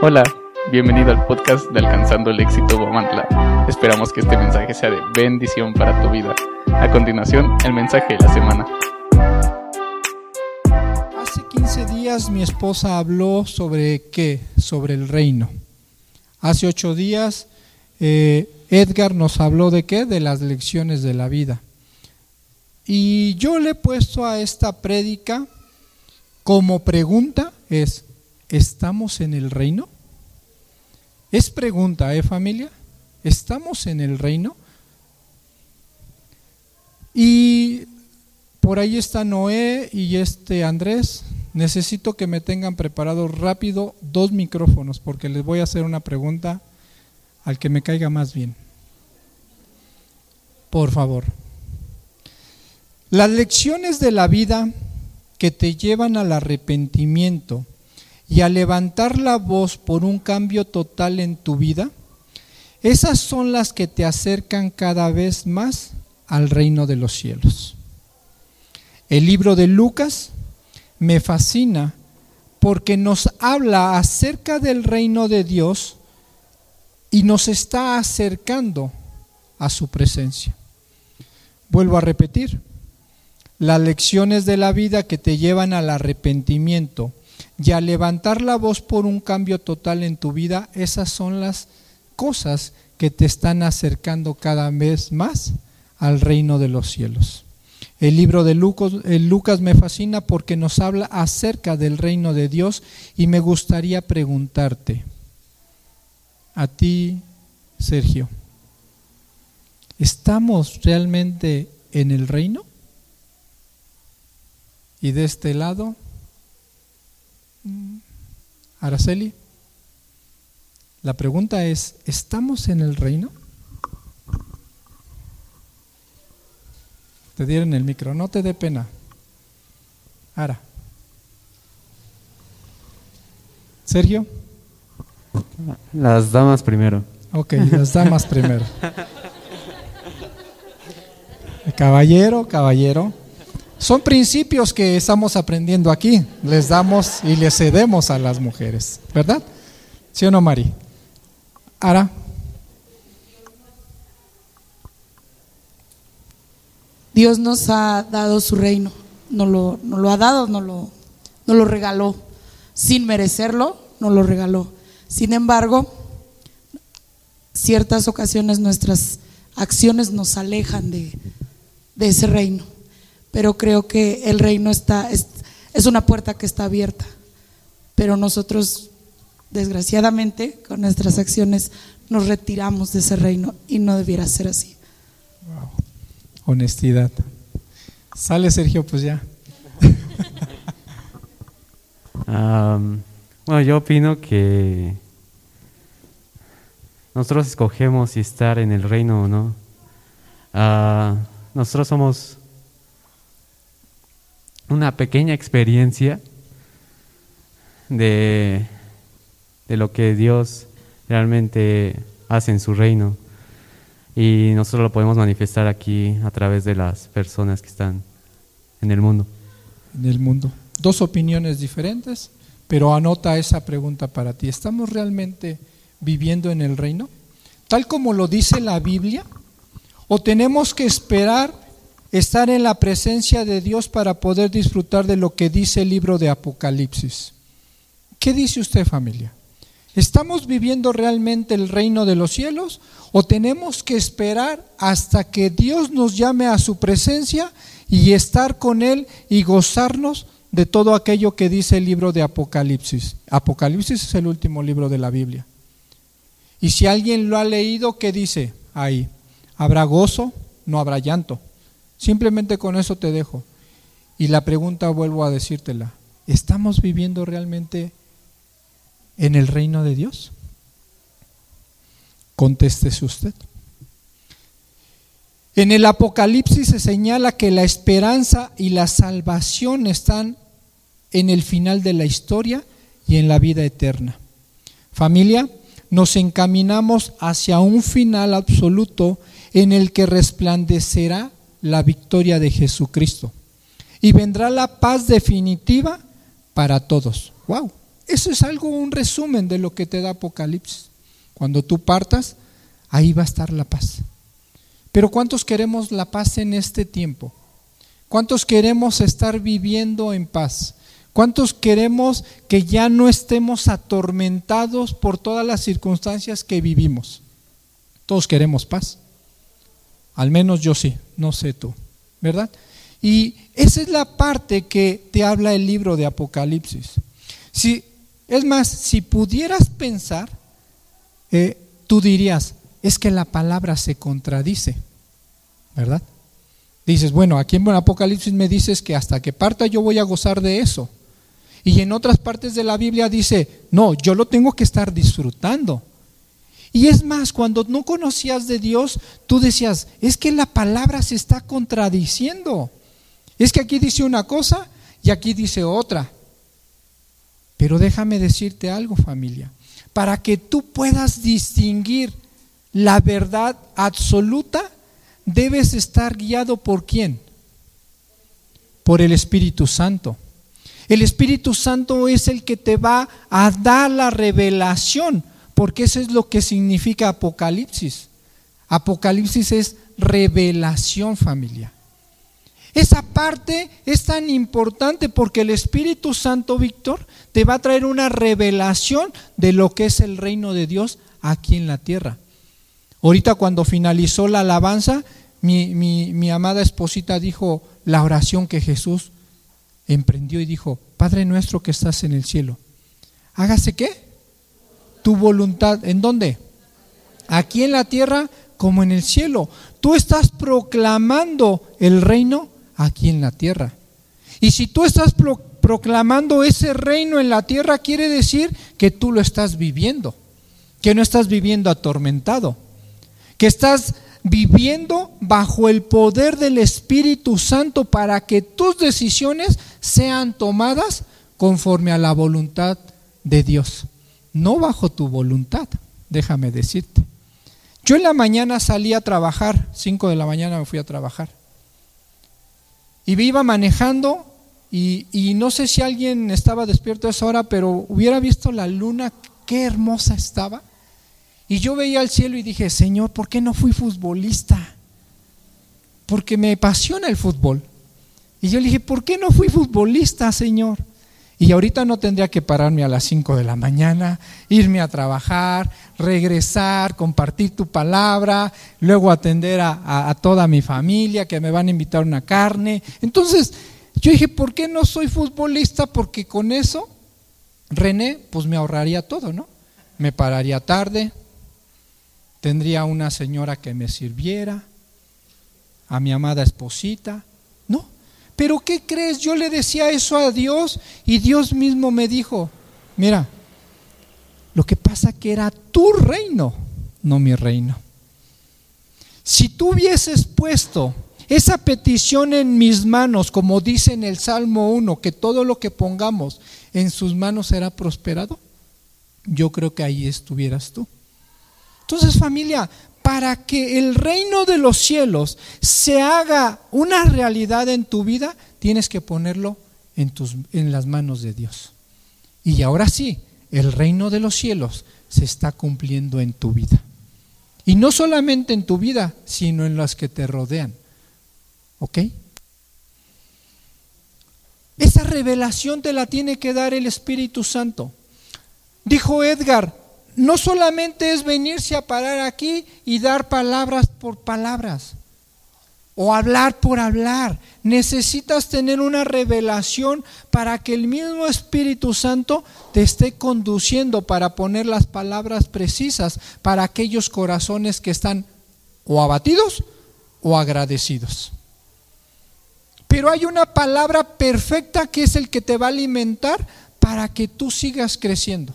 Hola, bienvenido al podcast de Alcanzando el Éxito Guamantla. Esperamos que este mensaje sea de bendición para tu vida. A continuación, el mensaje de la semana. Hace 15 días mi esposa habló sobre qué? Sobre el reino. Hace 8 días eh, Edgar nos habló de qué? De las lecciones de la vida. Y yo le he puesto a esta prédica como pregunta es, ¿estamos en el reino? Es pregunta, ¿eh familia? ¿Estamos en el reino? Y por ahí está Noé y este Andrés. Necesito que me tengan preparados rápido dos micrófonos porque les voy a hacer una pregunta al que me caiga más bien. Por favor. Las lecciones de la vida que te llevan al arrepentimiento y a levantar la voz por un cambio total en tu vida, esas son las que te acercan cada vez más al reino de los cielos. El libro de Lucas me fascina porque nos habla acerca del reino de Dios y nos está acercando a su presencia. Vuelvo a repetir, las lecciones de la vida que te llevan al arrepentimiento y a levantar la voz por un cambio total en tu vida, esas son las cosas que te están acercando cada vez más al reino de los cielos. El libro de Lucas, Lucas, me fascina porque nos habla acerca del reino de Dios y me gustaría preguntarte, a ti, Sergio, ¿estamos realmente en el reino? Y de este lado, Araceli, la pregunta es, ¿estamos en el reino? Te dieron el micro, no te dé pena. Ara. Sergio. Las damas primero. Ok, las damas primero. Caballero, caballero. Son principios que estamos aprendiendo aquí. Les damos y les cedemos a las mujeres, ¿verdad? ¿Sí o no, Mari? Ara. Dios nos ha dado su reino, nos lo, lo ha dado, nos lo, nos lo regaló. Sin merecerlo, nos lo regaló. Sin embargo, ciertas ocasiones nuestras acciones nos alejan de ese reino pero creo que el reino está, es, es una puerta que está abierta, pero nosotros, desgraciadamente, con nuestras acciones, nos retiramos de ese reino y no debiera ser así. Wow. Honestidad. Sale Sergio, pues ya. um, bueno, yo opino que nosotros escogemos si estar en el reino o no. Uh, nosotros somos una pequeña experiencia de, de lo que Dios realmente hace en su reino. Y nosotros lo podemos manifestar aquí a través de las personas que están en el mundo. En el mundo. Dos opiniones diferentes, pero anota esa pregunta para ti. ¿Estamos realmente viviendo en el reino? Tal como lo dice la Biblia, o tenemos que esperar estar en la presencia de Dios para poder disfrutar de lo que dice el libro de Apocalipsis. ¿Qué dice usted familia? ¿Estamos viviendo realmente el reino de los cielos o tenemos que esperar hasta que Dios nos llame a su presencia y estar con Él y gozarnos de todo aquello que dice el libro de Apocalipsis? Apocalipsis es el último libro de la Biblia. Y si alguien lo ha leído, ¿qué dice ahí? ¿Habrá gozo? No habrá llanto. Simplemente con eso te dejo. Y la pregunta vuelvo a decírtela. ¿Estamos viviendo realmente en el reino de Dios? Contéstese usted. En el Apocalipsis se señala que la esperanza y la salvación están en el final de la historia y en la vida eterna. Familia, nos encaminamos hacia un final absoluto en el que resplandecerá la victoria de Jesucristo y vendrá la paz definitiva para todos. Wow, Eso es algo, un resumen de lo que te da Apocalipsis. Cuando tú partas, ahí va a estar la paz. Pero ¿cuántos queremos la paz en este tiempo? ¿Cuántos queremos estar viviendo en paz? ¿Cuántos queremos que ya no estemos atormentados por todas las circunstancias que vivimos? Todos queremos paz. Al menos yo sí, no sé tú, ¿verdad? Y esa es la parte que te habla el libro de Apocalipsis. Si, es más, si pudieras pensar, eh, tú dirías, es que la palabra se contradice, ¿verdad? Dices, bueno, aquí en Apocalipsis me dices que hasta que parta yo voy a gozar de eso. Y en otras partes de la Biblia dice, no, yo lo tengo que estar disfrutando. Y es más, cuando no conocías de Dios, tú decías, es que la palabra se está contradiciendo. Es que aquí dice una cosa y aquí dice otra. Pero déjame decirte algo, familia. Para que tú puedas distinguir la verdad absoluta, debes estar guiado por quién? Por el Espíritu Santo. El Espíritu Santo es el que te va a dar la revelación, porque eso es lo que significa Apocalipsis. Apocalipsis es revelación familia. Esa parte es tan importante porque el Espíritu Santo, Víctor, te va a traer una revelación de lo que es el reino de Dios aquí en la tierra. Ahorita cuando finalizó la alabanza, mi, mi, amada esposita dijo la oración que Jesús emprendió y dijo, Padre nuestro que estás en el cielo, hágase qué? Tu voluntad, ¿en dónde? Aquí en la tierra como en el cielo. Tú estás proclamando el reino aquí en la tierra. Y si tú estás proclamando ese reino en la tierra, quiere decir que tú lo estás viviendo, que no estás viviendo atormentado que estás viviendo bajo el poder del Espíritu Santo para que tus decisiones sean tomadas conforme a la voluntad de Dios, no bajo tu voluntad, déjame decirte. Yo en la mañana salí a trabajar, 5 de la mañana me fui a trabajar, y me iba manejando y, no sé si alguien estaba despierto a esa hora, pero hubiera visto la luna, qué hermosa estaba. Y yo veía al cielo y dije, Señor, ¿por qué no fui futbolista? Porque me apasiona el fútbol. Y yo le dije, ¿por qué no fui futbolista, Señor? Y ahorita no tendría que pararme a las 5 de la mañana, irme a trabajar, regresar, compartir tu palabra, luego atender a, a, toda mi familia que me van a invitar una carne. Entonces, yo dije, ¿por qué no soy futbolista? Porque con eso, René, pues me ahorraría todo, ¿no? Me pararía tarde, tendría una señora que me sirviera, a mi amada esposita. Pero ¿qué crees? Yo le decía eso a Dios y Dios mismo me dijo, mira, lo que pasa que era tu reino, no mi reino. Si tú hubieses puesto esa petición en mis manos, como dice en el Salmo 1, que todo lo que pongamos en sus manos será prosperado, yo creo que ahí estuvieras tú. Entonces familia, para que el reino de los cielos se haga una realidad en tu vida, tienes que ponerlo en, tus, en las manos de Dios. Y ahora sí, el reino de los cielos se está cumpliendo en tu vida. Y no solamente en tu vida, sino en las que te rodean. ¿Ok? Esa revelación te la tiene que dar el Espíritu Santo. Dijo Edgar, no solamente es venirse a parar aquí y dar palabras por palabras o hablar por hablar. Necesitas tener una revelación para que el mismo Espíritu Santo te esté conduciendo para poner las palabras precisas para aquellos corazones que están o abatidos o agradecidos. Pero hay una palabra perfecta que es el que te va a alimentar para que tú sigas creciendo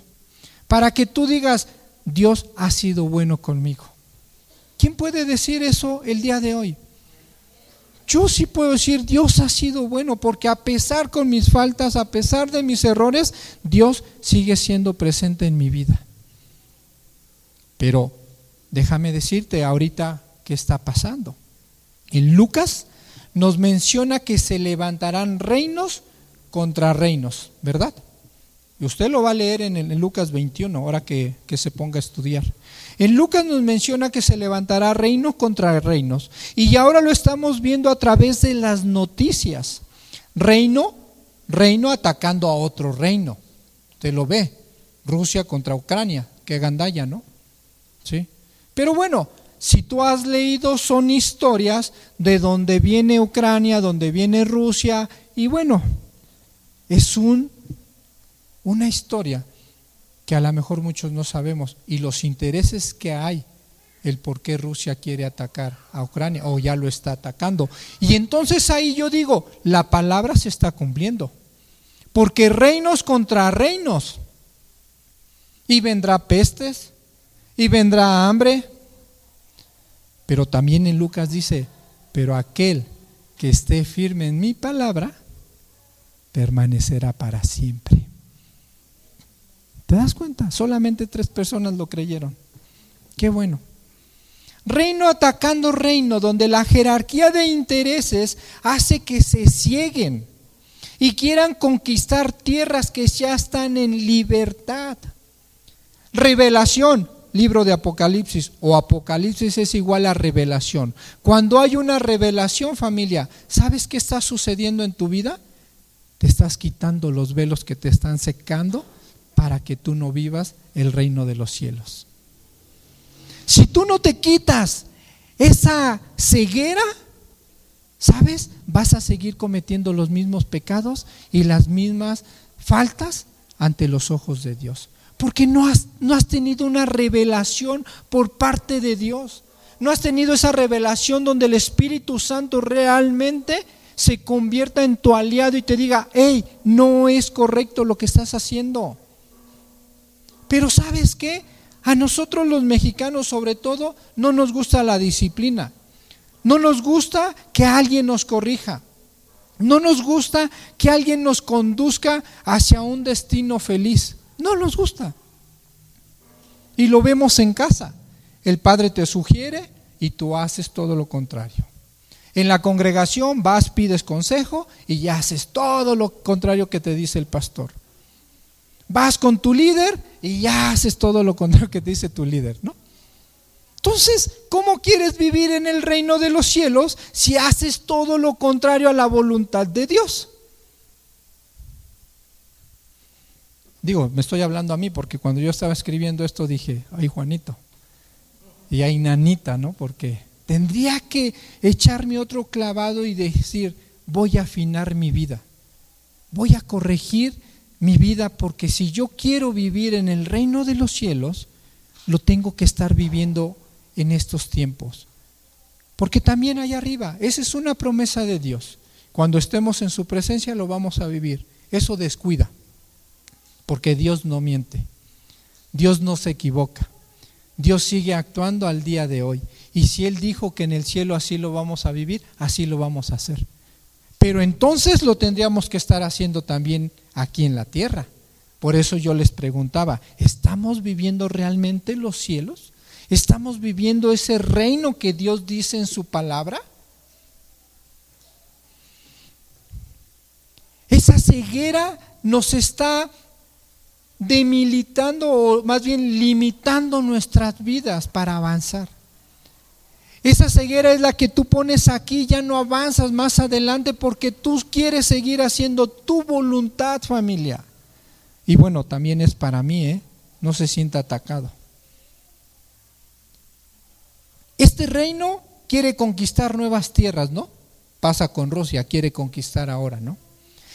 para que tú digas, Dios ha sido bueno conmigo. ¿Quién puede decir eso el día de hoy? Yo sí puedo decir, Dios ha sido bueno, porque a pesar con mis faltas, a pesar de mis errores, Dios sigue siendo presente en mi vida. Pero déjame decirte ahorita qué está pasando. En Lucas nos menciona que se levantarán reinos contra reinos, ¿verdad? Y usted lo va a leer en, en Lucas 21, ahora que, que se ponga a estudiar. En Lucas nos menciona que se levantará reinos contra reinos. Y ahora lo estamos viendo a través de las noticias. Reino, reino atacando a otro reino. Usted lo ve. Rusia contra Ucrania. Qué gandalla, ¿no? Sí. Pero bueno, si tú has leído, son historias de donde viene Ucrania, donde viene Rusia. Y bueno, es un, una historia que a lo mejor muchos no sabemos y los intereses que hay, el por qué Rusia quiere atacar a Ucrania o ya lo está atacando. Y entonces ahí yo digo, la palabra se está cumpliendo, porque reinos contra reinos, y vendrá pestes, y vendrá hambre, pero también en Lucas dice, pero aquel que esté firme en mi palabra, permanecerá para siempre. ¿Te das cuenta? Solamente tres personas lo creyeron. Qué bueno. Reino atacando reino, donde la jerarquía de intereses hace que se cieguen y quieran conquistar tierras que ya están en libertad. Revelación, libro de Apocalipsis, o Apocalipsis es igual a revelación. Cuando hay una revelación, familia, ¿sabes qué está sucediendo en tu vida? Te estás quitando los velos que te están secando para que tú no vivas el reino de los cielos. Si tú no te quitas esa ceguera, ¿sabes? Vas a seguir cometiendo los mismos pecados y las mismas faltas ante los ojos de Dios. Porque no has, no has tenido una revelación por parte de Dios. No has tenido esa revelación donde el Espíritu Santo realmente se convierta en tu aliado y te diga, hey, no es correcto lo que estás haciendo. Pero ¿sabes qué? A nosotros los mexicanos sobre todo no nos gusta la disciplina. No nos gusta que alguien nos corrija. No nos gusta que alguien nos conduzca hacia un destino feliz. No nos gusta. Y lo vemos en casa. El padre te sugiere y tú haces todo lo contrario. En la congregación vas, pides consejo y ya haces todo lo contrario que te dice el pastor. Vas con tu líder y ya haces todo lo contrario que te dice tu líder, ¿no? Entonces, ¿cómo quieres vivir en el reino de los cielos si haces todo lo contrario a la voluntad de Dios? Digo, me estoy hablando a mí porque cuando yo estaba escribiendo esto dije, ay Juanito, y ay Nanita, ¿no? Porque tendría que echarme otro clavado y decir, voy a afinar mi vida, voy a corregir mi vida, porque si yo quiero vivir en el reino de los cielos, lo tengo que estar viviendo en estos tiempos. Porque también allá arriba, esa es una promesa de Dios. Cuando estemos en su presencia lo vamos a vivir. Eso descuida, porque Dios no miente. Dios no se equivoca. Dios sigue actuando al día de hoy. Y si Él dijo que en el cielo así lo vamos a vivir, así lo vamos a hacer. Pero entonces lo tendríamos que estar haciendo también aquí en la tierra. Por eso yo les preguntaba, ¿estamos viviendo realmente los cielos? ¿Estamos viviendo ese reino que Dios dice en su palabra? Esa ceguera nos está demilitando o más bien limitando nuestras vidas para avanzar. Esa ceguera es la que tú pones aquí, ya no avanzas más adelante porque tú quieres seguir haciendo tu voluntad, familia. Y bueno, también es para mí, ¿eh? No se sienta atacado. Este reino quiere conquistar nuevas tierras, ¿no? Pasa con Rusia, quiere conquistar ahora, ¿no?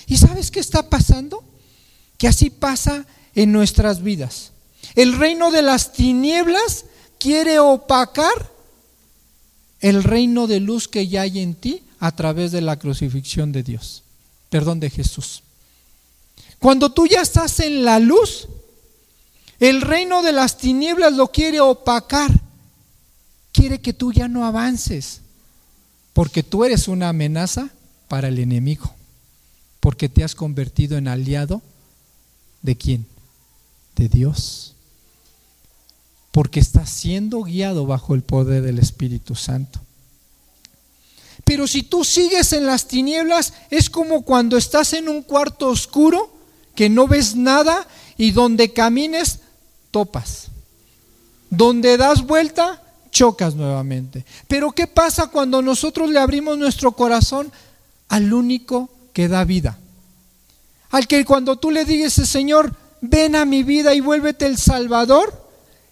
¿Y sabes qué está pasando? Que así pasa en nuestras vidas. El reino de las tinieblas quiere opacar el reino de luz que ya hay en ti a través de la crucifixión de Dios, perdón de Jesús. Cuando tú ya estás en la luz, el reino de las tinieblas lo quiere opacar, quiere que tú ya no avances, porque tú eres una amenaza para el enemigo, porque te has convertido en aliado de quién? De Dios porque estás siendo guiado bajo el poder del Espíritu Santo. Pero si tú sigues en las tinieblas, es como cuando estás en un cuarto oscuro que no ves nada y donde camines, topas. Donde das vuelta, chocas nuevamente. Pero ¿qué pasa cuando nosotros le abrimos nuestro corazón al único que da vida? Al que cuando tú le dices, Señor, ven a mi vida y vuélvete el Salvador,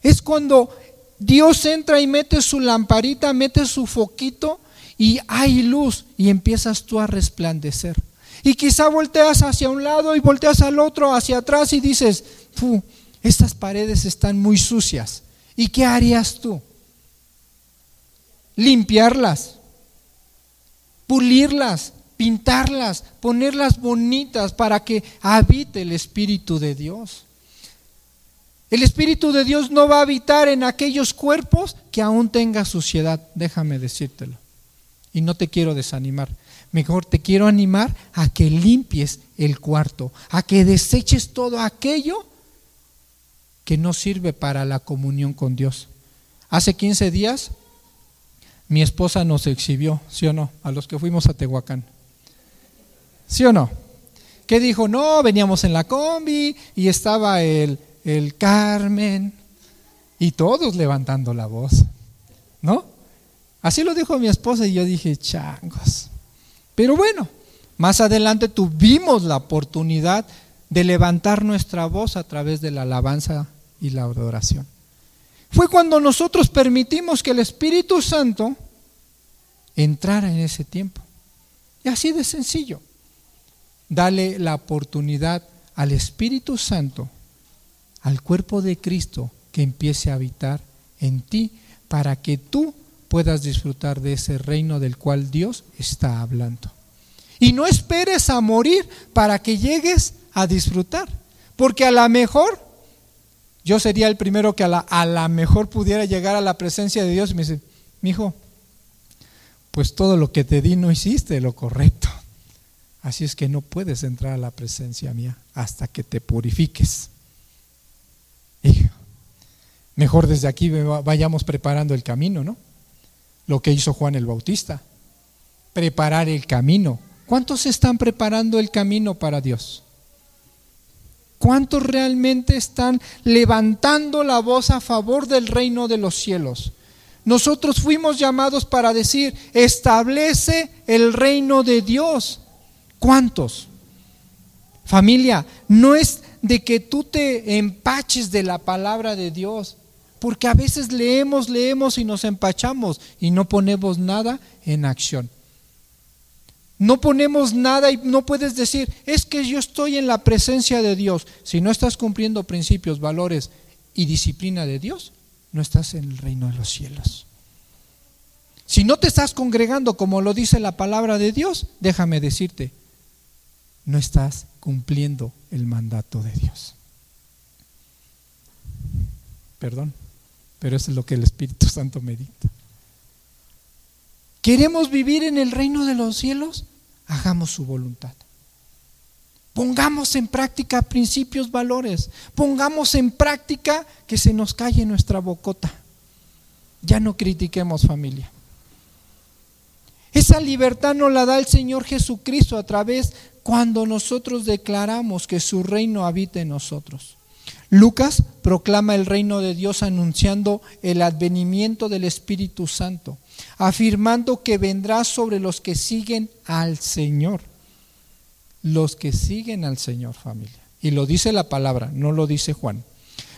es cuando Dios entra y mete su lamparita, mete su foquito y hay luz y empiezas tú a resplandecer. Y quizá volteas hacia un lado y volteas al otro, hacia atrás y dices, estas paredes están muy sucias. ¿Y qué harías tú? Limpiarlas, pulirlas, pintarlas, ponerlas bonitas para que habite el Espíritu de Dios. El Espíritu de Dios no va a habitar en aquellos cuerpos que aún tenga suciedad, déjame decírtelo. Y no te quiero desanimar. Mejor te quiero animar a que limpies el cuarto, a que deseches todo aquello que no sirve para la comunión con Dios. Hace 15 días mi esposa nos exhibió, ¿sí o no? A los que fuimos a Tehuacán. ¿Sí o no? Que dijo, no, veníamos en la combi y estaba el, el Carmen y todos levantando la voz, ¿no? Así lo dijo mi esposa y yo dije, changos. Pero bueno, más adelante tuvimos la oportunidad de levantar nuestra voz a través de la alabanza y la adoración. Fue cuando nosotros permitimos que el Espíritu Santo entrara en ese tiempo. Y así de sencillo dale la oportunidad al Espíritu Santo, al cuerpo de Cristo, que empiece a habitar en ti para que tú puedas disfrutar de ese reino del cual Dios está hablando. Y no esperes a morir para que llegues a disfrutar, porque a lo mejor yo sería el primero que a la, a la mejor pudiera llegar a la presencia de Dios y me dice, mi hijo, pues todo lo que te di no hiciste lo correcto. Así es que no puedes entrar a la presencia mía hasta que te purifiques. Mejor desde aquí vayamos preparando el camino, ¿no? Lo que hizo Juan el Bautista. Preparar el camino. ¿Cuántos están preparando el camino para Dios? ¿Cuántos realmente están levantando la voz a favor del reino de los cielos? Nosotros fuimos llamados para decir, establece el reino de Dios. ¿Cuántos? Familia, no es de que tú te empaches de la palabra de Dios, porque a veces leemos, leemos y nos empachamos y no ponemos nada en acción. No ponemos nada y no puedes decir, es que yo estoy en la presencia de Dios. Si no estás cumpliendo principios, valores y disciplina de Dios, no estás en el reino de los cielos. Si no te estás congregando como lo dice la palabra de Dios, déjame decirte, no estás cumpliendo el mandato de Dios. Perdón, pero eso es lo que el Espíritu Santo me dicta. ¿Queremos vivir en el reino de los cielos? Hagamos su voluntad. Pongamos en práctica principios, valores. Pongamos en práctica que se nos calle nuestra bocota. Ya no critiquemos familia. Esa libertad nos la da el Señor Jesucristo a través cuando nosotros declaramos que su reino habita en nosotros. Lucas proclama el reino de Dios anunciando el advenimiento del Espíritu Santo, afirmando que vendrá sobre los que siguen al Señor. Los que siguen al Señor, familia. Y lo dice la palabra, no lo dice Juan.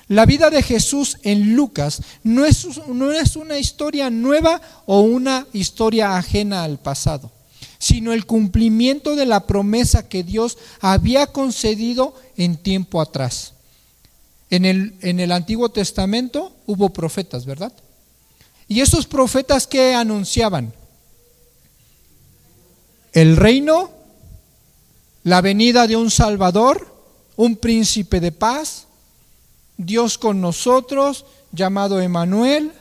La vida de Jesús en Lucas no es, no es una historia nueva o una historia ajena al pasado sino el cumplimiento de la promesa que Dios había concedido en tiempo atrás. En el, en el Antiguo Testamento hubo profetas, ¿verdad? Y esos profetas que anunciaban el reino, la venida de un Salvador, un príncipe de paz, Dios con nosotros, llamado Emanuel.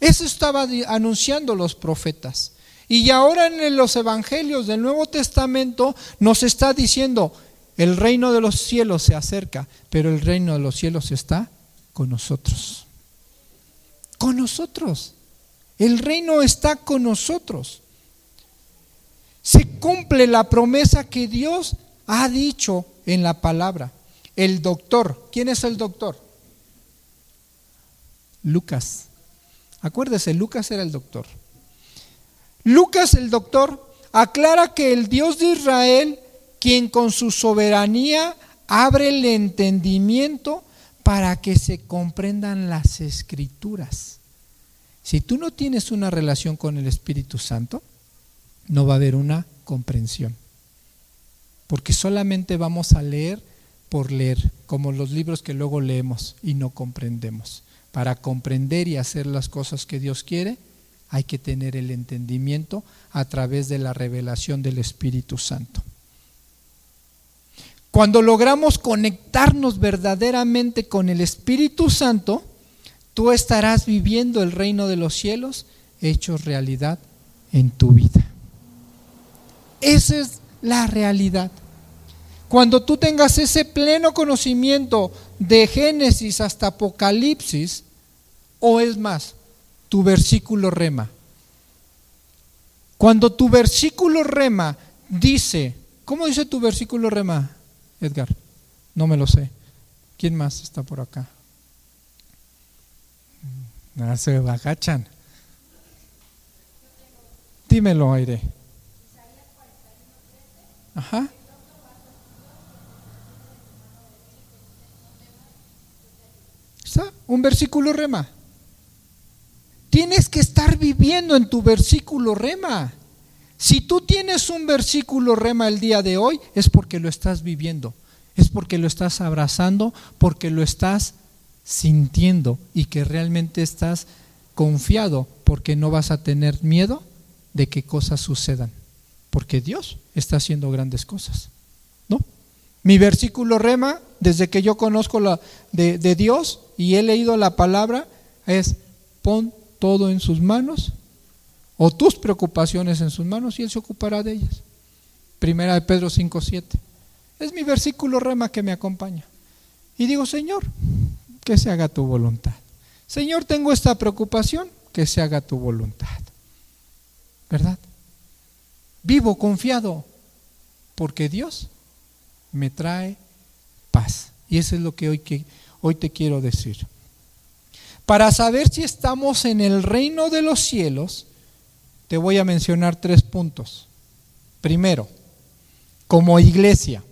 Eso estaba anunciando los profetas. Y ahora en los evangelios del Nuevo Testamento nos está diciendo, el reino de los cielos se acerca, pero el reino de los cielos está con nosotros. Con nosotros. El reino está con nosotros. Se cumple la promesa que Dios ha dicho en la palabra. El doctor, ¿quién es el doctor? Lucas. Acuérdese, Lucas era el doctor. Lucas el doctor aclara que el Dios de Israel, quien con su soberanía abre el entendimiento para que se comprendan las escrituras. Si tú no tienes una relación con el Espíritu Santo, no va a haber una comprensión. Porque solamente vamos a leer por leer, como los libros que luego leemos y no comprendemos. Para comprender y hacer las cosas que Dios quiere, hay que tener el entendimiento a través de la revelación del Espíritu Santo. Cuando logramos conectarnos verdaderamente con el Espíritu Santo, tú estarás viviendo el reino de los cielos hecho realidad en tu vida. Esa es la realidad. Cuando tú tengas ese pleno conocimiento de Génesis hasta Apocalipsis, o es más, tu versículo rema. Cuando tu versículo rema dice, ¿cómo dice tu versículo rema, Edgar? No me lo sé. ¿Quién más está por acá? Mm, se agachan. Dímelo, aire. Ajá. Un versículo rema. Tienes que estar viviendo en tu versículo rema. Si tú tienes un versículo rema el día de hoy, es porque lo estás viviendo, es porque lo estás abrazando, porque lo estás sintiendo y que realmente estás confiado, porque no vas a tener miedo de que cosas sucedan, porque Dios está haciendo grandes cosas. ¿No? Mi versículo rema, desde que yo conozco la de, de Dios y he leído la palabra, es pon todo en sus manos o tus preocupaciones en sus manos y Él se ocupará de ellas. Primera de Pedro 5.7. Es mi versículo rema que me acompaña. Y digo, Señor, que se haga tu voluntad. Señor, tengo esta preocupación, que se haga tu voluntad. ¿Verdad? Vivo confiado porque Dios me trae paz. Y eso es lo que hoy, que hoy te quiero decir. Para saber si estamos en el reino de los cielos, te voy a mencionar tres puntos. Primero, como iglesia.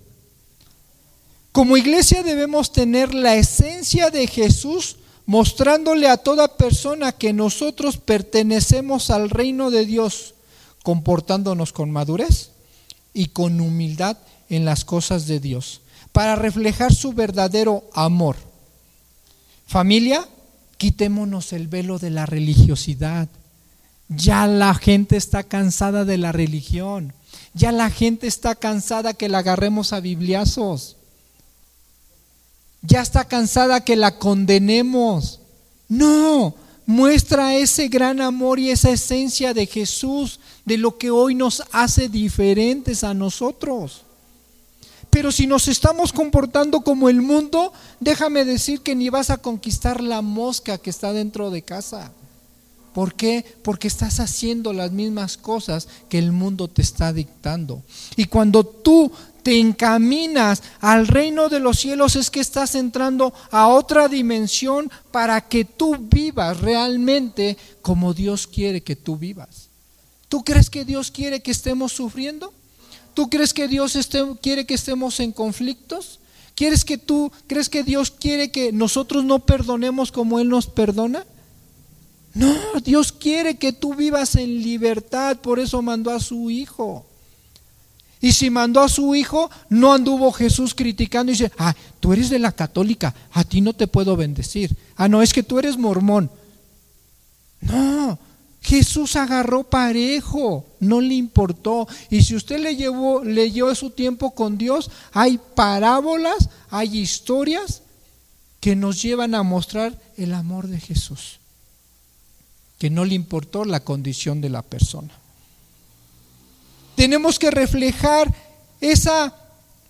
Como iglesia debemos tener la esencia de Jesús mostrándole a toda persona que nosotros pertenecemos al reino de Dios, comportándonos con madurez y con humildad en las cosas de Dios, para reflejar su verdadero amor. Familia, Quitémonos el velo de la religiosidad. Ya la gente está cansada de la religión. Ya la gente está cansada que la agarremos a bibliazos. Ya está cansada que la condenemos. No, muestra ese gran amor y esa esencia de Jesús, de lo que hoy nos hace diferentes a nosotros. Pero si nos estamos comportando como el mundo, déjame decir que ni vas a conquistar la mosca que está dentro de casa. ¿Por qué? Porque estás haciendo las mismas cosas que el mundo te está dictando. Y cuando tú te encaminas al reino de los cielos es que estás entrando a otra dimensión para que tú vivas realmente como Dios quiere que tú vivas. ¿Tú crees que Dios quiere que estemos sufriendo? ¿Tú crees que Dios quiere que estemos en conflictos? ¿Quieres que tú crees que Dios quiere que nosotros no perdonemos como Él nos perdona? No, Dios quiere que tú vivas en libertad, por eso mandó a su Hijo. Y si mandó a su Hijo, no anduvo Jesús criticando y dice, ah, tú eres de la católica, a ti no te puedo bendecir. Ah, no, es que tú eres mormón. No, Jesús agarró parejo, no le importó. Y si usted le llevó, leyó su tiempo con Dios, hay parábolas, hay historias que nos llevan a mostrar el amor de Jesús, que no le importó la condición de la persona. Tenemos que reflejar esa,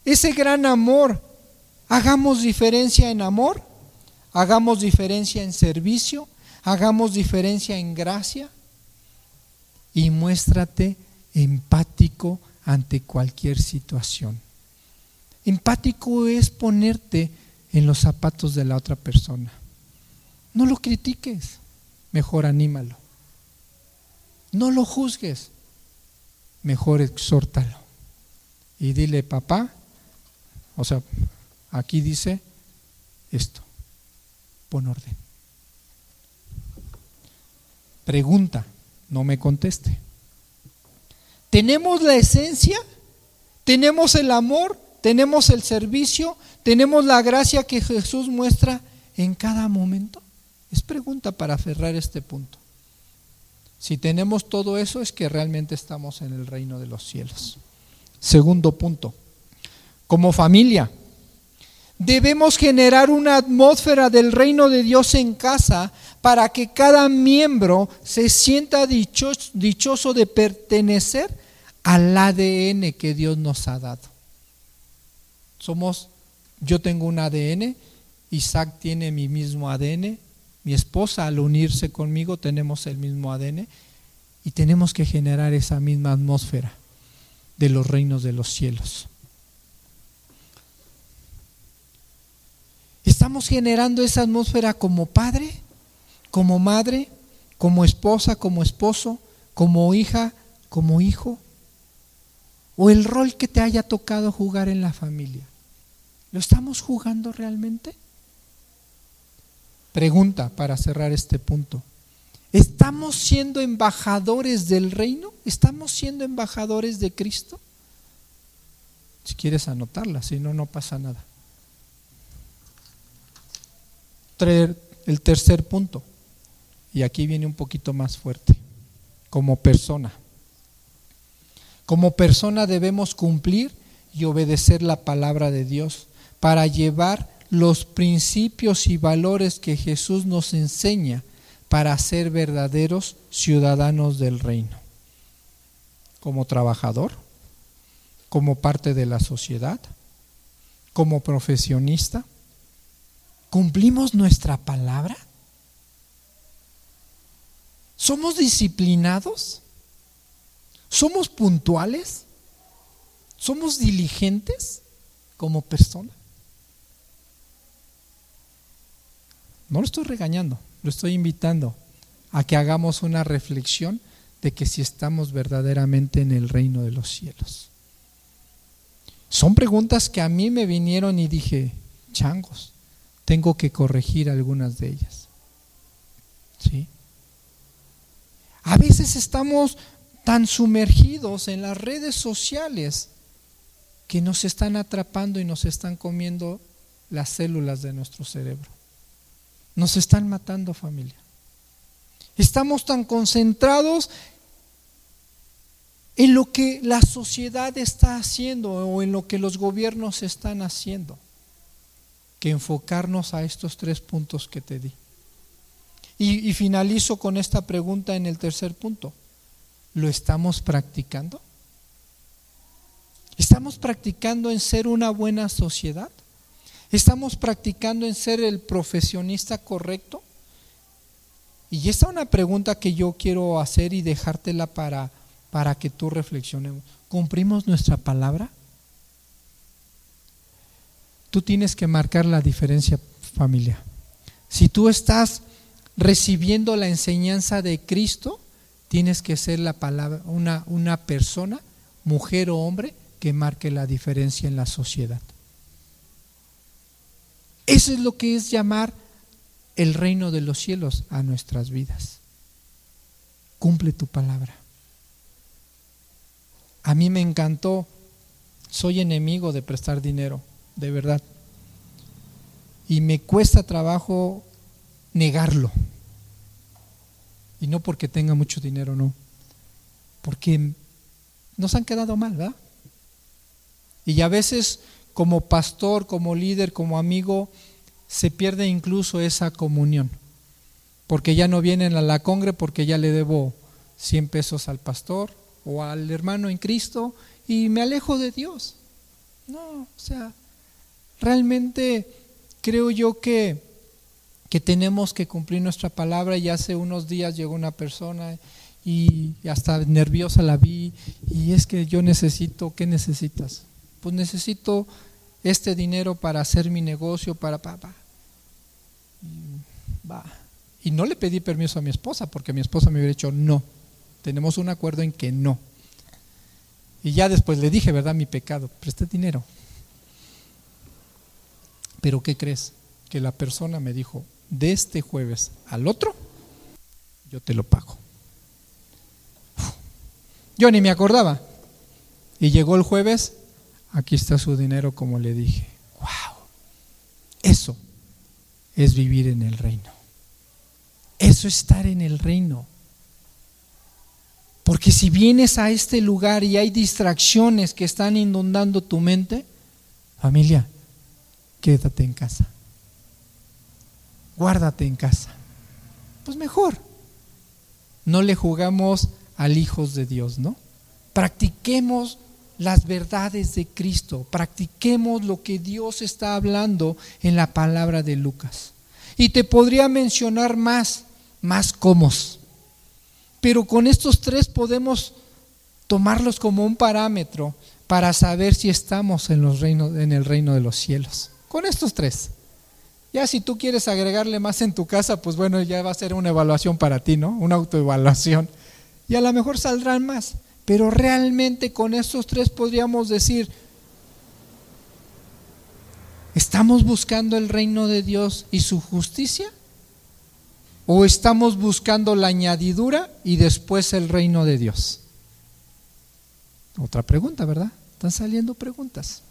ese gran amor. Hagamos diferencia en amor, hagamos diferencia en servicio, hagamos diferencia en gracia y muéstrate empático ante cualquier situación. Empático es ponerte en los zapatos de la otra persona. No lo critiques, mejor anímalo. No lo juzgues, mejor exhórtalo. Y dile, papá, o sea, aquí dice esto, pon orden. Pregunta, no me conteste. ¿Tenemos la esencia? ¿Tenemos el amor? ¿Tenemos el servicio? ¿Tenemos la gracia que Jesús muestra en cada momento? Es pregunta para cerrar este punto. Si tenemos todo eso es que realmente estamos en el reino de los cielos. Segundo punto, como familia, debemos generar una atmósfera del reino de Dios en casa para que cada miembro se sienta dichoso, dichoso de pertenecer al ADN que Dios nos ha dado. Somos, yo tengo un ADN, Isaac tiene mi mismo ADN, mi esposa al unirse conmigo tenemos el mismo ADN y tenemos que generar esa misma atmósfera de los reinos de los cielos. ¿Estamos generando esa atmósfera como padre, como madre, como esposa, como esposo, como hija, como hijo? ¿O el rol que te haya tocado jugar en la familia? ¿Lo estamos jugando realmente? Pregunta para cerrar este punto. ¿Estamos siendo embajadores del reino? ¿Estamos siendo embajadores de Cristo? Si quieres anotarla, si no, no pasa nada. El tercer punto, y aquí viene un poquito más fuerte, como persona. Como persona debemos cumplir y obedecer la palabra de Dios para llevar los principios y valores que Jesús nos enseña para ser verdaderos ciudadanos del reino. Como trabajador, como parte de la sociedad, como profesionista. ¿Cumplimos nuestra palabra? ¿Somos disciplinados? ¿Somos puntuales? ¿Somos diligentes como personas? No lo estoy regañando, lo estoy invitando a que hagamos una reflexión de que si estamos verdaderamente en el reino de los cielos. Son preguntas que a mí me vinieron y dije, changos, tengo que corregir algunas de ellas. ¿Sí? A veces estamos tan sumergidos en las redes sociales que nos están atrapando y nos están comiendo las células de nuestro cerebro. Nos están matando familia. Estamos tan concentrados en lo que la sociedad está haciendo o en lo que los gobiernos están haciendo que enfocarnos a estos tres puntos que te di. Y, y, finalizo con esta pregunta en el tercer punto. ¿Lo estamos practicando? ¿Estamos practicando en ser una buena sociedad? ¿Estamos practicando en ser el profesionista correcto? Y esta es una pregunta que yo quiero hacer y dejártela para, para que tú reflexionemos. ¿Cumplimos nuestra palabra? Tú tienes que marcar la diferencia familia. Si tú estás recibiendo la enseñanza de Cristo, tienes que ser la palabra, una, una persona, mujer o hombre, que marque la diferencia en la sociedad. Eso es lo que es llamar el reino de los cielos a nuestras vidas. Cumple tu palabra. A mí me encantó, soy enemigo de prestar dinero, de verdad. Y me cuesta trabajo negarlo. Y no porque tenga mucho dinero, no. Porque nos han quedado mal, ¿verdad? Y a veces como pastor, como líder, como amigo, se pierde incluso esa comunión. Porque ya no vienen a la congre porque ya le debo 100 pesos al pastor o al hermano en Cristo y me alejo de Dios. No, o sea, realmente creo yo que, que tenemos que cumplir nuestra palabra y hace unos días llegó una persona y hasta nerviosa la vi y es que yo necesito, ¿qué necesitas? Pues necesito este dinero para hacer mi negocio, para papá. Va. Y no le pedí permiso a mi esposa porque mi esposa me hubiera dicho no. Tenemos un acuerdo en que no. Y ya después le dije, ¿verdad? Mi pecado, preste dinero. Pero ¿qué crees? Que la persona me dijo, de este jueves al otro, yo te lo pago. Yo ni me acordaba. Y llegó el jueves, aquí está su dinero como le dije. ¡Wow! Eso es vivir en el reino. Eso es estar en el reino. Porque si vienes a este lugar y hay distracciones que están inundando tu mente, familia, quédate en casa. Guárdate en casa. Pues mejor. No le jugamos al hijos de Dios, ¿no? Practiquemos las verdades de Cristo, practiquemos lo que Dios está hablando en la palabra de Lucas. Y te podría mencionar más, más comos. Pero con estos tres podemos tomarlos como un parámetro para saber si estamos en, los reinos, en el reino de los cielos. Con estos tres. Ya si tú quieres agregarle más en tu casa, pues bueno, ya va a ser una evaluación para ti, ¿no? Una autoevaluación. Y a lo mejor saldrán más. Pero realmente con estos tres podríamos decir, ¿estamos buscando el reino de Dios y su justicia? ¿O estamos buscando la añadidura y después el reino de Dios? Otra pregunta, ¿verdad? Están saliendo preguntas.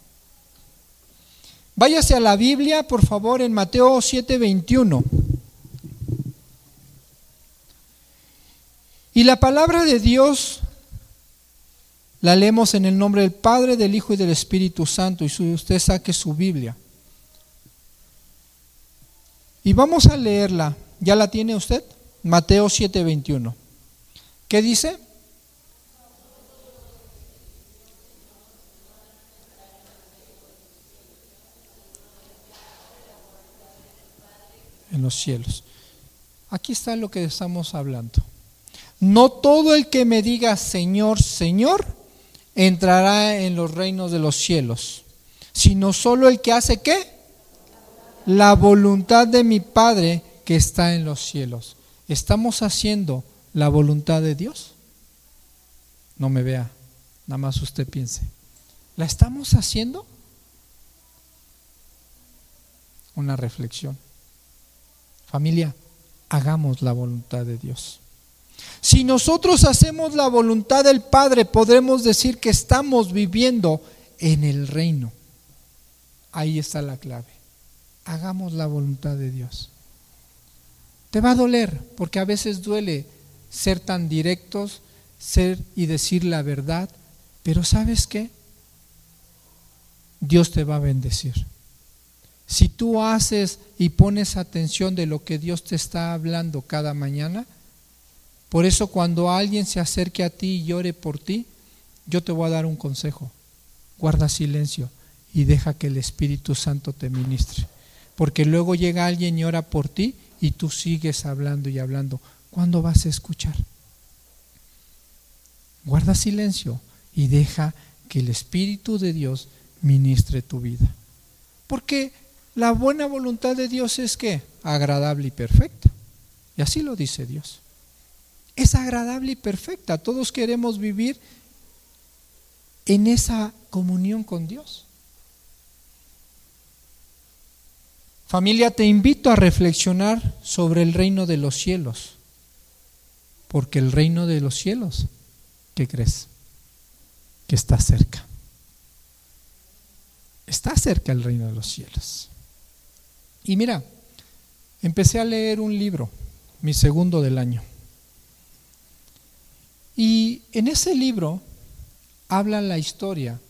Váyase a la Biblia, por favor, en Mateo 7:21. Y la palabra de Dios la leemos en el nombre del Padre, del Hijo y del Espíritu Santo. Y usted saque su Biblia. Y vamos a leerla. ¿Ya la tiene usted? Mateo 7:21. ¿Qué dice? En los cielos. Aquí está lo que estamos hablando. No todo el que me diga Señor, Señor, entrará en los reinos de los cielos, sino solo el que hace qué? La voluntad de mi Padre que está en los cielos. ¿Estamos haciendo la voluntad de Dios? No me vea, nada más usted piense. ¿La estamos haciendo? Una reflexión. Familia, hagamos la voluntad de Dios. Si nosotros hacemos la voluntad del Padre, podremos decir que estamos viviendo en el reino. Ahí está la clave. Hagamos la voluntad de Dios. Te va a doler, porque a veces duele ser tan directos, ser y decir la verdad, pero ¿sabes qué? Dios te va a bendecir. Si tú haces y pones atención de lo que Dios te está hablando cada mañana, por eso cuando alguien se acerque a ti y llore por ti, yo te voy a dar un consejo. Guarda silencio y deja que el Espíritu Santo te ministre. Porque luego llega alguien y ora por ti y tú sigues hablando y hablando. ¿Cuándo vas a escuchar? Guarda silencio y deja que el Espíritu de Dios ministre tu vida. Porque la buena voluntad de Dios es que agradable y perfecta. Y así lo dice Dios es agradable y perfecta. Todos queremos vivir en esa comunión con Dios. Familia, te invito a reflexionar sobre el reino de los cielos, porque el reino de los cielos, ¿qué crees? Que está cerca. Está cerca el reino de los cielos. Y mira, empecé a leer un libro, mi segundo del año. Y en ese libro habla la historia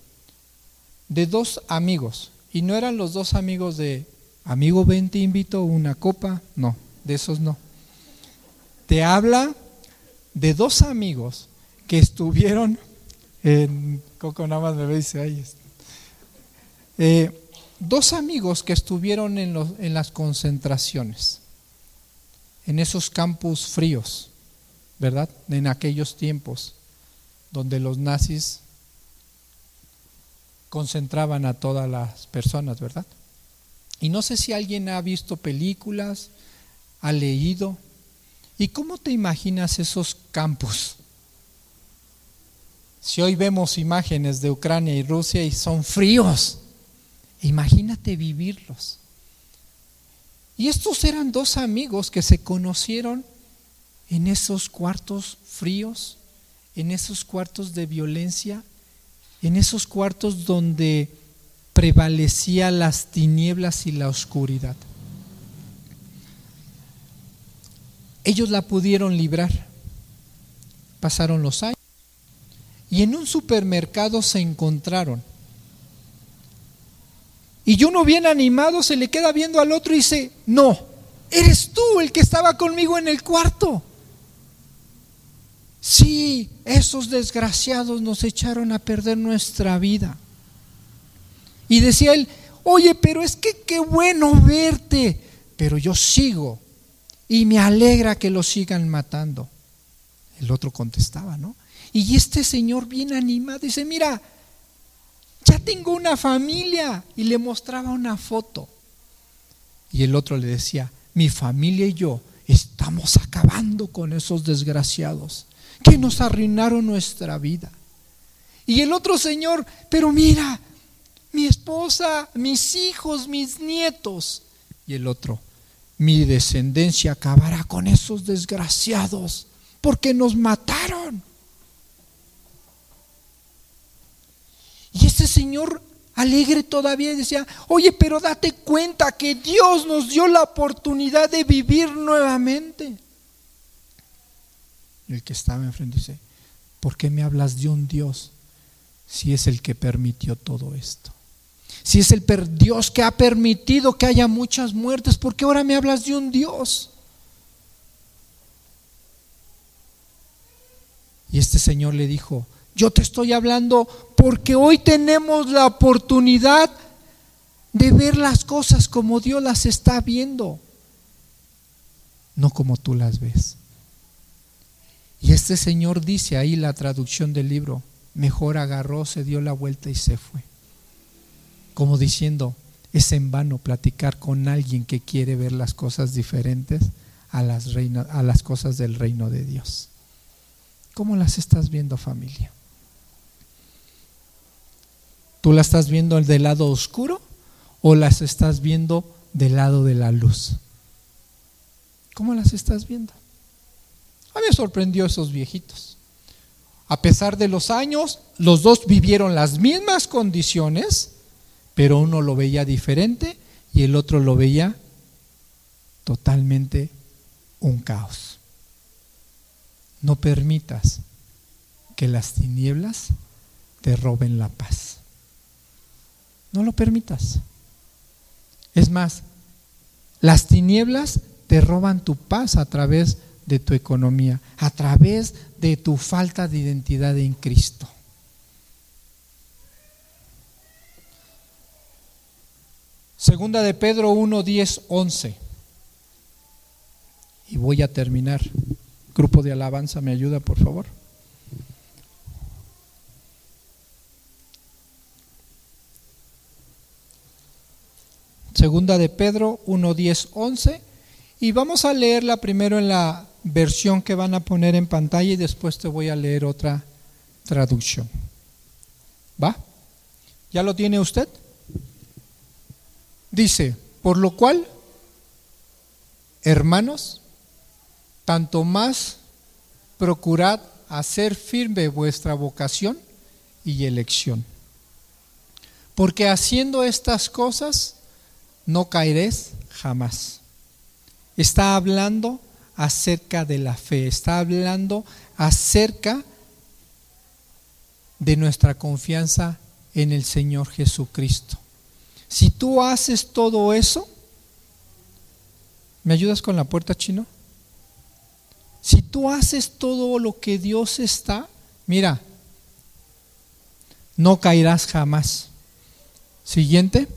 de dos amigos. Y no eran los dos amigos de, amigo, ven, te invito una copa. No, de esos no. Te habla de dos amigos que estuvieron en, Coco nada más me dice, ahí eh, dos amigos que estuvieron en, los, en las concentraciones, en esos campus fríos. ¿Verdad? En aquellos tiempos donde los nazis concentraban a todas las personas, ¿verdad? Y no sé si alguien ha visto películas, ha leído. ¿Y cómo te imaginas esos campos? Si hoy vemos imágenes de Ucrania y Rusia y son fríos, imagínate vivirlos. Y estos eran dos amigos que se conocieron en esos cuartos fríos, en esos cuartos de violencia, en esos cuartos donde prevalecía las tinieblas y la oscuridad. Ellos la pudieron librar. Pasaron los años y en un supermercado se encontraron. Y uno bien animado se le queda viendo al otro y dice, no, eres tú el que estaba conmigo en el cuarto. Sí, esos desgraciados nos echaron a perder nuestra vida. Y decía él, oye, pero es que qué bueno verte, pero yo sigo y me alegra que lo sigan matando. El otro contestaba, ¿no? Y este señor bien animado dice, mira, ya tengo una familia. Y le mostraba una foto. Y el otro le decía, mi familia y yo estamos acabando con esos desgraciados que nos arruinaron nuestra vida. Y el otro señor, pero mira, mi esposa, mis hijos, mis nietos. Y el otro, mi descendencia acabará con esos desgraciados porque nos mataron. Y ese señor alegre todavía decía, oye, pero date cuenta que Dios nos dio la oportunidad de vivir nuevamente. El que estaba enfrente dice, ¿por qué me hablas de un Dios si es el que permitió todo esto? Si es el Dios que ha permitido que haya muchas muertes, ¿por qué ahora me hablas de un Dios? Y este señor le dijo, yo te estoy hablando porque hoy tenemos la oportunidad de ver las cosas como Dios las está viendo, no como tú las ves. Y este señor dice ahí la traducción del libro, mejor agarró, se dio la vuelta y se fue. Como diciendo, es en vano platicar con alguien que quiere ver las cosas diferentes a las, a las cosas del reino de Dios. ¿Cómo las estás viendo familia? ¿Tú las estás viendo del lado oscuro o las estás viendo del lado de la luz? ¿Cómo las estás viendo? A mí me sorprendió esos viejitos. A pesar de los años, los dos vivieron las mismas condiciones, pero uno lo veía diferente y el otro lo veía totalmente un caos. No permitas que las tinieblas te roben la paz. No lo permitas. Es más, las tinieblas te roban tu paz a través de tu economía, a través de tu falta de identidad en Cristo. Segunda de Pedro 1, 10, 11. Y voy a terminar. Grupo de alabanza, ¿me ayuda, por favor? Segunda de Pedro 1, 10, 11. Y vamos a leerla primero en la versión que van a poner en pantalla y después te voy a leer otra traducción. ¿Va? ¿Ya lo tiene usted? Dice, por lo cual, hermanos, tanto más procurad hacer firme vuestra vocación y elección. Porque haciendo estas cosas no caeréis jamás. Está hablando acerca de la fe, está hablando acerca de nuestra confianza en el Señor Jesucristo. Si tú haces todo eso, ¿me ayudas con la puerta chino? Si tú haces todo lo que Dios está, mira, no caerás jamás. Siguiente.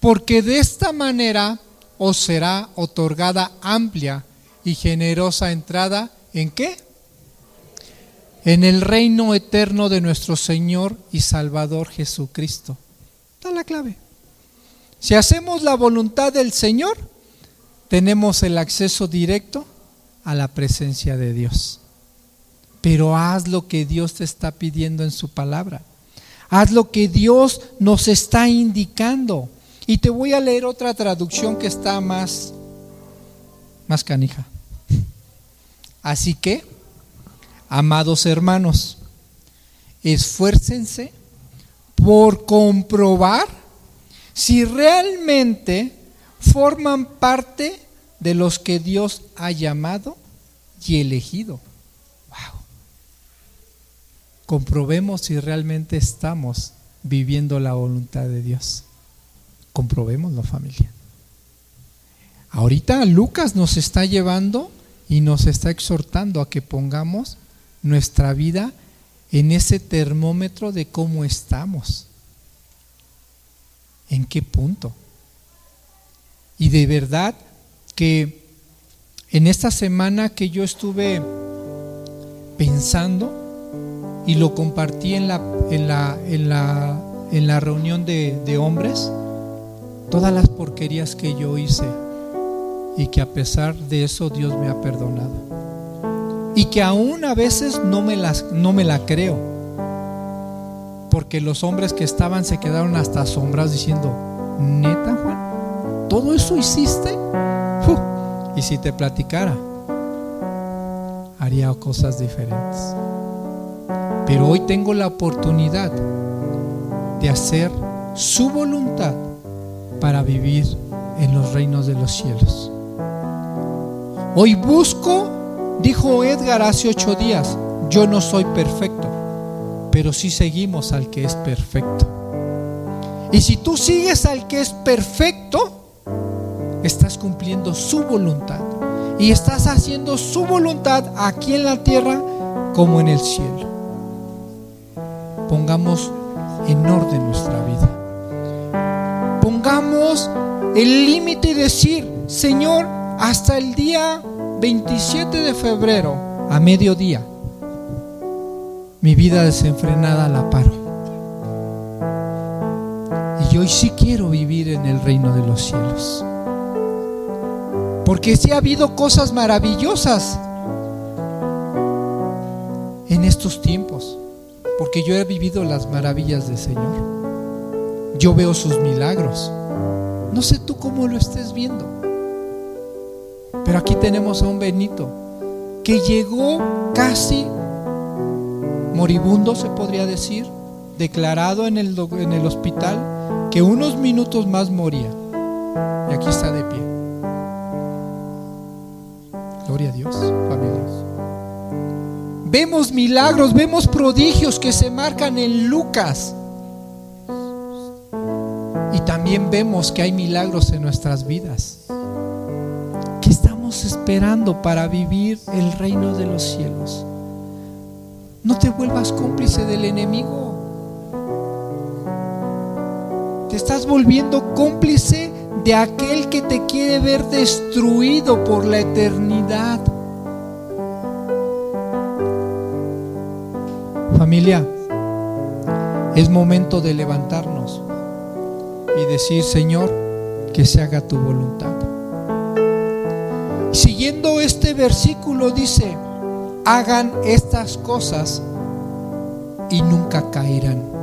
Porque de esta manera os será otorgada amplia y generosa entrada en qué? en el reino eterno de nuestro Señor y Salvador Jesucristo. Está la clave. Si hacemos la voluntad del Señor, tenemos el acceso directo a la presencia de Dios. Pero haz lo que Dios te está pidiendo en su palabra. Haz lo que Dios nos está indicando. Y te voy a leer otra traducción que está más, más canija. Así que, amados hermanos, esfuércense por comprobar si realmente forman parte de los que Dios ha llamado y elegido. Wow. Comprobemos si realmente estamos viviendo la voluntad de Dios. Comprobémoslo, familia. Ahorita Lucas nos está llevando y nos está exhortando a que pongamos nuestra vida en ese termómetro de cómo estamos. ¿En qué punto? Y de verdad que en esta semana que yo estuve pensando y lo compartí en la, en la, en la, en la reunión de hombres, todas las porquerías que yo hice y que a pesar de eso Dios me ha perdonado. Y que aún a veces no me, las, no me la creo. Porque los hombres que estaban se quedaron hasta asombrados diciendo, neta Juan, ¿todo eso hiciste? Y si te platicara, haría cosas diferentes. Pero hoy tengo la oportunidad de hacer su voluntad para vivir en los reinos de los cielos. Hoy busco, dijo Edgar hace ocho días, yo no soy perfecto, pero sí seguimos al que es perfecto. Y si tú sigues al que es perfecto, estás cumpliendo su voluntad. Y estás haciendo su voluntad aquí en la tierra como en el cielo. Pongamos en orden nuestra vida. El límite y decir, Señor, hasta el día 27 de febrero, a mediodía, mi vida desenfrenada la paro. Y hoy sí quiero vivir en el reino de los cielos. Porque sí ha habido cosas maravillosas en estos tiempos. Porque yo he vivido las maravillas del Señor. Yo veo sus milagros. No sé tú cómo lo estés viendo. Pero aquí tenemos a un Benito que llegó casi moribundo, se podría decir, declarado en el, en el hospital, que unos minutos más moría. Y aquí está de pie. Gloria a Dios, familias. Vemos milagros, vemos prodigios que se marcan en Lucas. También vemos que hay milagros en nuestras vidas. ¿Qué estamos esperando para vivir el reino de los cielos? No te vuelvas cómplice del enemigo. Te estás volviendo cómplice de aquel que te quiere ver destruido por la eternidad. Familia, es momento de levantarnos y decir, Señor, que se haga tu voluntad. Siguiendo este versículo dice, hagan estas cosas y nunca caerán.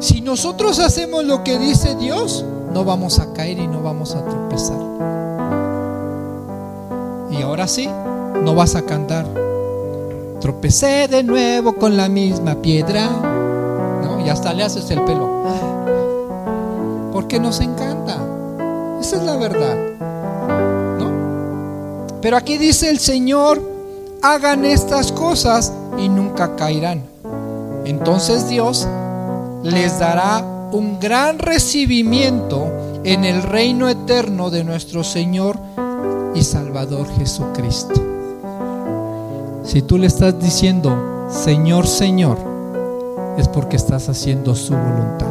Si nosotros hacemos lo que dice Dios, no vamos a caer y no vamos a tropezar. Y ahora sí, no vas a cantar. Tropecé de nuevo con la misma piedra. Y hasta le haces el pelo. Porque nos encanta. Esa es la verdad. ¿No? Pero aquí dice el Señor, hagan estas cosas y nunca caerán. Entonces Dios les dará un gran recibimiento en el reino eterno de nuestro Señor y Salvador Jesucristo. Si tú le estás diciendo, Señor, Señor, es porque estás haciendo su voluntad.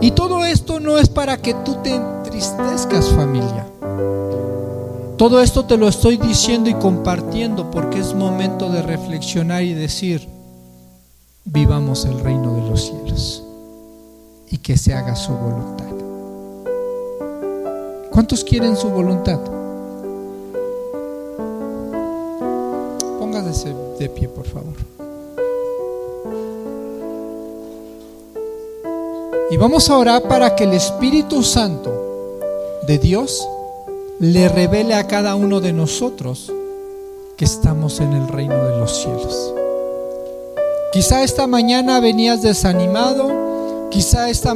Y todo esto no es para que tú te entristezcas familia. Todo esto te lo estoy diciendo y compartiendo porque es momento de reflexionar y decir, vivamos el reino de los cielos y que se haga su voluntad. ¿Cuántos quieren su voluntad? Póngase de pie, por favor. Y vamos a orar para que el Espíritu Santo de Dios le revele a cada uno de nosotros que estamos en el reino de los cielos. Quizá esta mañana venías desanimado, quizá esta